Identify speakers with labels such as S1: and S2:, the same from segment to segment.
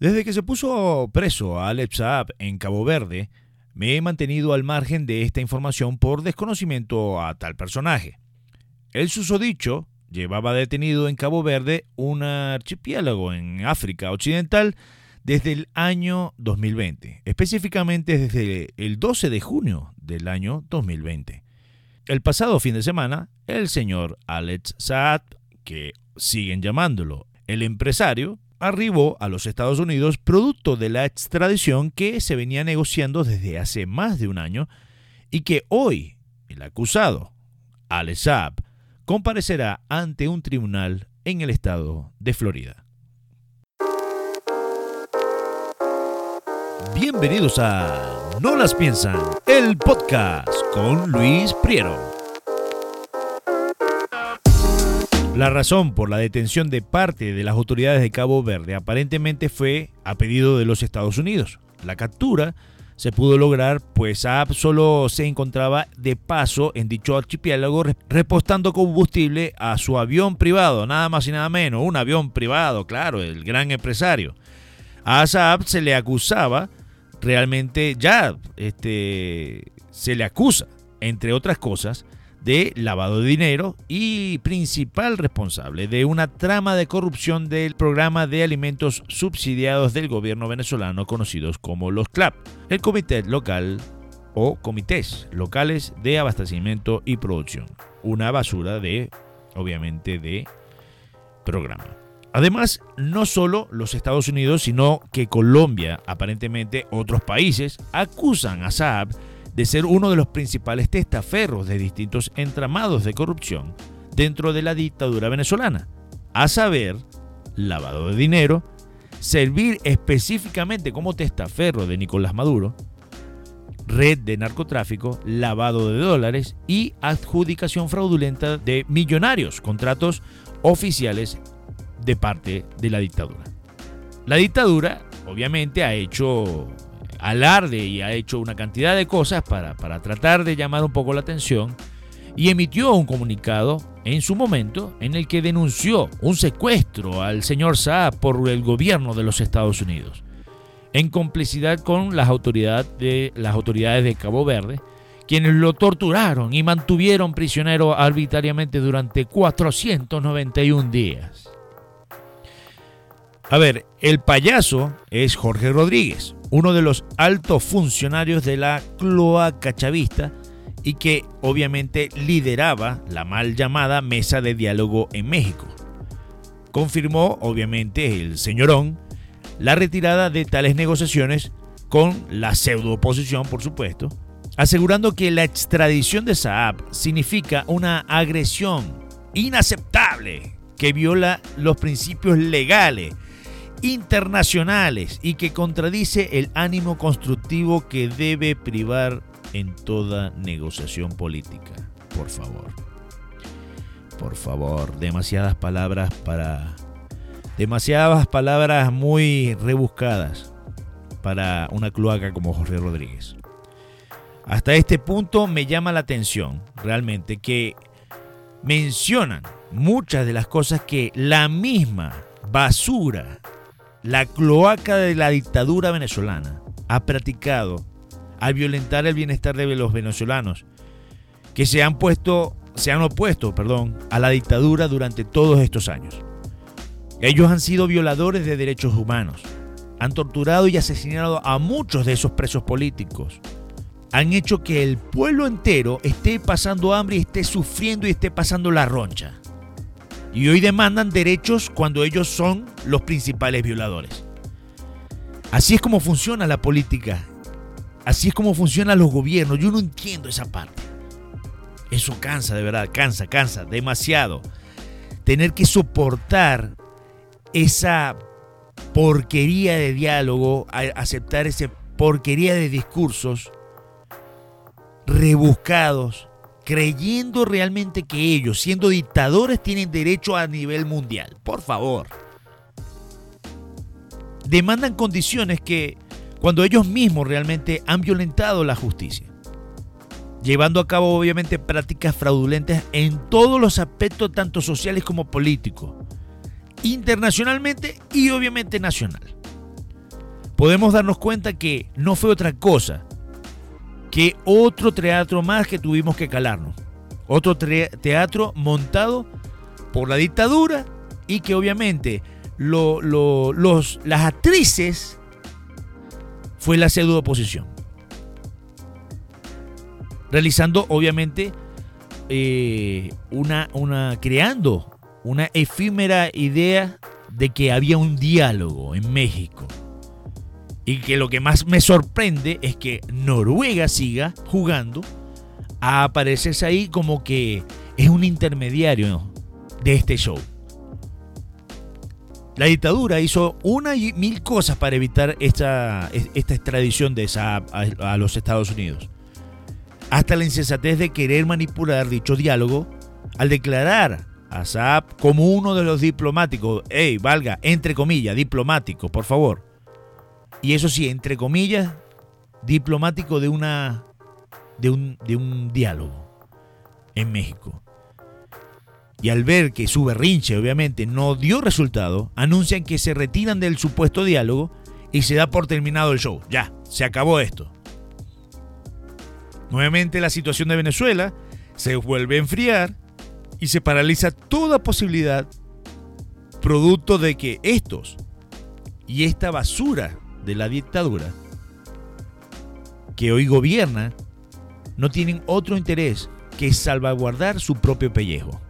S1: Desde que se puso preso a Alex Saab en Cabo Verde, me he mantenido al margen de esta información por desconocimiento a tal personaje. El susodicho llevaba detenido en Cabo Verde un archipiélago en África Occidental desde el año 2020, específicamente desde el 12 de junio del año 2020. El pasado fin de semana, el señor Alex Saab, que siguen llamándolo el empresario, arribó a los Estados Unidos producto de la extradición que se venía negociando desde hace más de un año y que hoy el acusado, Alex Saab, comparecerá ante un tribunal en el estado de Florida. Bienvenidos a No las piensan, el podcast con Luis Priero. La razón por la detención de parte de las autoridades de Cabo Verde aparentemente fue a pedido de los Estados Unidos. La captura se pudo lograr pues Saab solo se encontraba de paso en dicho archipiélago repostando combustible a su avión privado, nada más y nada menos, un avión privado, claro, el gran empresario. A Saab se le acusaba realmente ya este se le acusa entre otras cosas de lavado de dinero y principal responsable de una trama de corrupción del programa de alimentos subsidiados del gobierno venezolano conocidos como los CLAP, el Comité Local o Comités Locales de Abastecimiento y Producción. Una basura de, obviamente, de programa. Además, no solo los Estados Unidos, sino que Colombia, aparentemente otros países, acusan a Saab de ser uno de los principales testaferros de distintos entramados de corrupción dentro de la dictadura venezolana, a saber, lavado de dinero, servir específicamente como testaferro de Nicolás Maduro, red de narcotráfico, lavado de dólares y adjudicación fraudulenta de millonarios contratos oficiales de parte de la dictadura. La dictadura obviamente ha hecho alarde y ha hecho una cantidad de cosas para, para tratar de llamar un poco la atención y emitió un comunicado en su momento en el que denunció un secuestro al señor Saab por el gobierno de los Estados Unidos, en complicidad con las autoridades de, las autoridades de Cabo Verde, quienes lo torturaron y mantuvieron prisionero arbitrariamente durante 491 días. A ver, el payaso es Jorge Rodríguez, uno de los altos funcionarios de la cloaca chavista y que obviamente lideraba la mal llamada mesa de diálogo en México. Confirmó obviamente el señorón la retirada de tales negociaciones con la pseudo oposición, por supuesto, asegurando que la extradición de Saab significa una agresión inaceptable que viola los principios legales internacionales y que contradice el ánimo constructivo que debe privar en toda negociación política. Por favor. Por favor, demasiadas palabras para... Demasiadas palabras muy rebuscadas para una cloaca como Jorge Rodríguez. Hasta este punto me llama la atención realmente que mencionan muchas de las cosas que la misma basura la cloaca de la dictadura venezolana ha practicado al violentar el bienestar de los venezolanos que se han puesto se han opuesto, perdón, a la dictadura durante todos estos años. Ellos han sido violadores de derechos humanos, han torturado y asesinado a muchos de esos presos políticos, han hecho que el pueblo entero esté pasando hambre y esté sufriendo y esté pasando la roncha y hoy demandan derechos cuando ellos son los principales violadores. Así es como funciona la política. Así es como funcionan los gobiernos. Yo no entiendo esa parte. Eso cansa, de verdad, cansa, cansa demasiado. Tener que soportar esa porquería de diálogo, aceptar esa porquería de discursos rebuscados, creyendo realmente que ellos, siendo dictadores, tienen derecho a nivel mundial. Por favor. Demandan condiciones que, cuando ellos mismos realmente han violentado la justicia, llevando a cabo obviamente prácticas fraudulentas en todos los aspectos, tanto sociales como políticos, internacionalmente y obviamente nacional. podemos darnos cuenta que no fue otra cosa que otro teatro más que tuvimos que calarnos. Otro teatro montado por la dictadura y que obviamente las actrices fue la pseudo oposición. Realizando obviamente eh, una, creando una efímera idea de que había un diálogo en México. Y que lo que más me sorprende es que Noruega siga jugando a aparecerse ahí como que es un intermediario de este show. La dictadura hizo una y mil cosas para evitar esta, esta extradición de Saab a, los Estados Unidos. Hasta la insensatez de querer manipular dicho diálogo al declarar a Saab como uno de los diplomáticos, hey, valga, entre comillas, diplomático, por favor. Y eso sí, entre comillas, diplomático de una de un, de un diálogo en México. Y al ver que su berrinche obviamente no dio resultado, anuncian que se retiran del supuesto diálogo y se da por terminado el show. Ya, se acabó esto. Nuevamente la situación de Venezuela se vuelve a enfriar y se paraliza toda posibilidad producto de que estos y esta basura de la dictadura que hoy gobierna no tienen otro interés que salvaguardar su propio pellejo.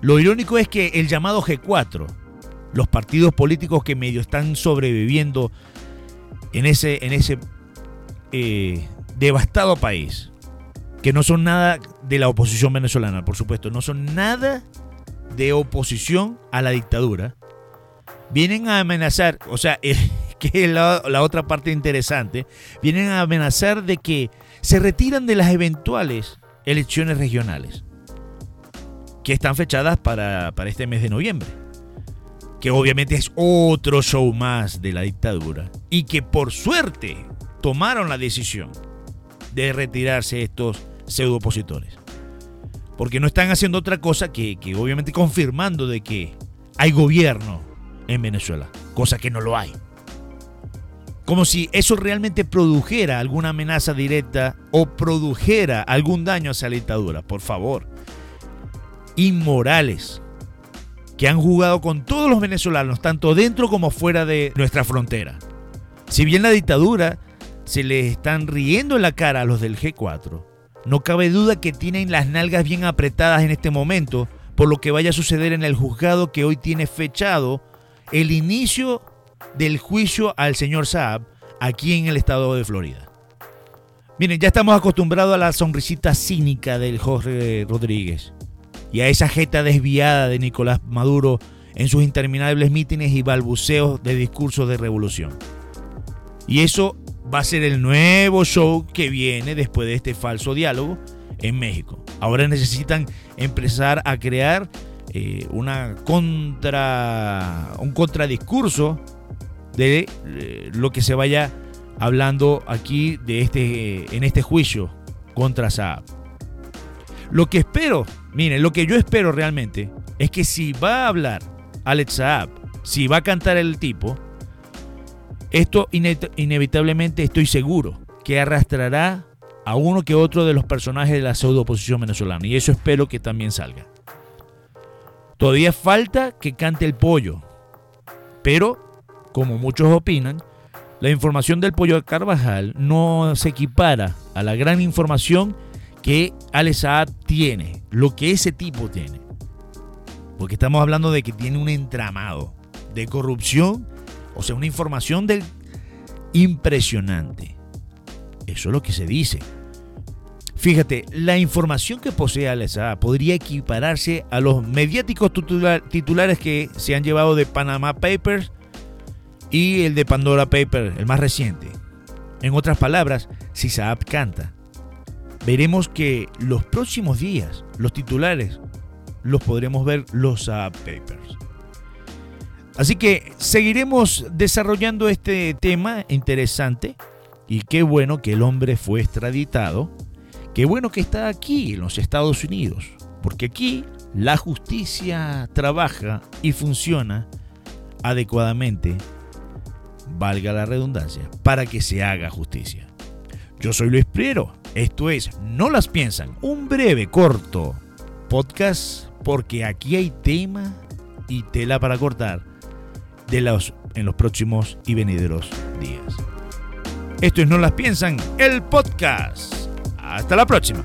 S1: Lo irónico es que el llamado G4, los partidos políticos que medio están sobreviviendo en ese, en ese eh, devastado país, que no son nada de la oposición venezolana, por supuesto, no son nada de oposición a la dictadura, vienen a amenazar, o sea, que es la, otra parte interesante, vienen a amenazar de que se retiran de las eventuales elecciones regionales que están fechadas para, este mes de noviembre. Que obviamente es otro show más de la dictadura. Y que por suerte tomaron la decisión de retirarse estos pseudo opositores. Porque no están haciendo otra cosa que, que obviamente confirmando de que hay gobierno en Venezuela. Cosa que no lo hay. Como si eso realmente produjera alguna amenaza directa o produjera algún daño hacia la dictadura. Por favor inmorales que han jugado con todos los venezolanos, tanto dentro como fuera de nuestra frontera. Si bien la dictadura se les están riendo en la cara a los del G4, no cabe duda que tienen las nalgas bien apretadas en este momento por lo que vaya a suceder en el juzgado que hoy tiene fechado el inicio del juicio al señor Saab aquí en el estado de Florida. Miren, ya estamos acostumbrados a la sonrisita cínica del Jorge Rodríguez y a esa jeta desviada de Nicolás Maduro en sus interminables mítines y balbuceos de discursos de revolución. Y eso va a ser el nuevo show que viene después de este falso diálogo en México. Ahora necesitan empezar a crear eh, una contra, un contradiscurso de eh, lo que se vaya hablando aquí de este, en este juicio contra Saab. Lo que espero, miren, lo que yo espero realmente es que si va a hablar Alex Saab, si va a cantar el tipo, esto inevitablemente estoy seguro que arrastrará a uno que otro de los personajes de la pseudo oposición venezolana. Y eso espero que también salga. Todavía falta que cante el pollo. Pero, como muchos opinan, la información del pollo de Carvajal no se equipara a la gran información que Alex Saab tiene, lo que ese tipo tiene. Porque estamos hablando de que tiene un entramado de corrupción, o sea, una información del impresionante. Eso es lo que se dice. Fíjate, la información que posee Alex Saab podría equipararse a los mediáticos titulares que se han llevado de Panama Papers y el de Pandora Papers, el más reciente. En otras palabras, si Saab canta, veremos que los próximos días los titulares los podremos ver los Papers. Así que seguiremos desarrollando este tema interesante y qué bueno que el hombre fue extraditado, qué bueno que está aquí en los Estados Unidos, porque aquí la justicia trabaja y funciona adecuadamente valga la redundancia, para que se haga justicia. Yo soy Luis Priero, esto es No las piensan, un breve, corto podcast, porque aquí hay tema y tela para cortar de los, en los próximos y venideros días. Esto es No las piensan, el podcast. Hasta la próxima.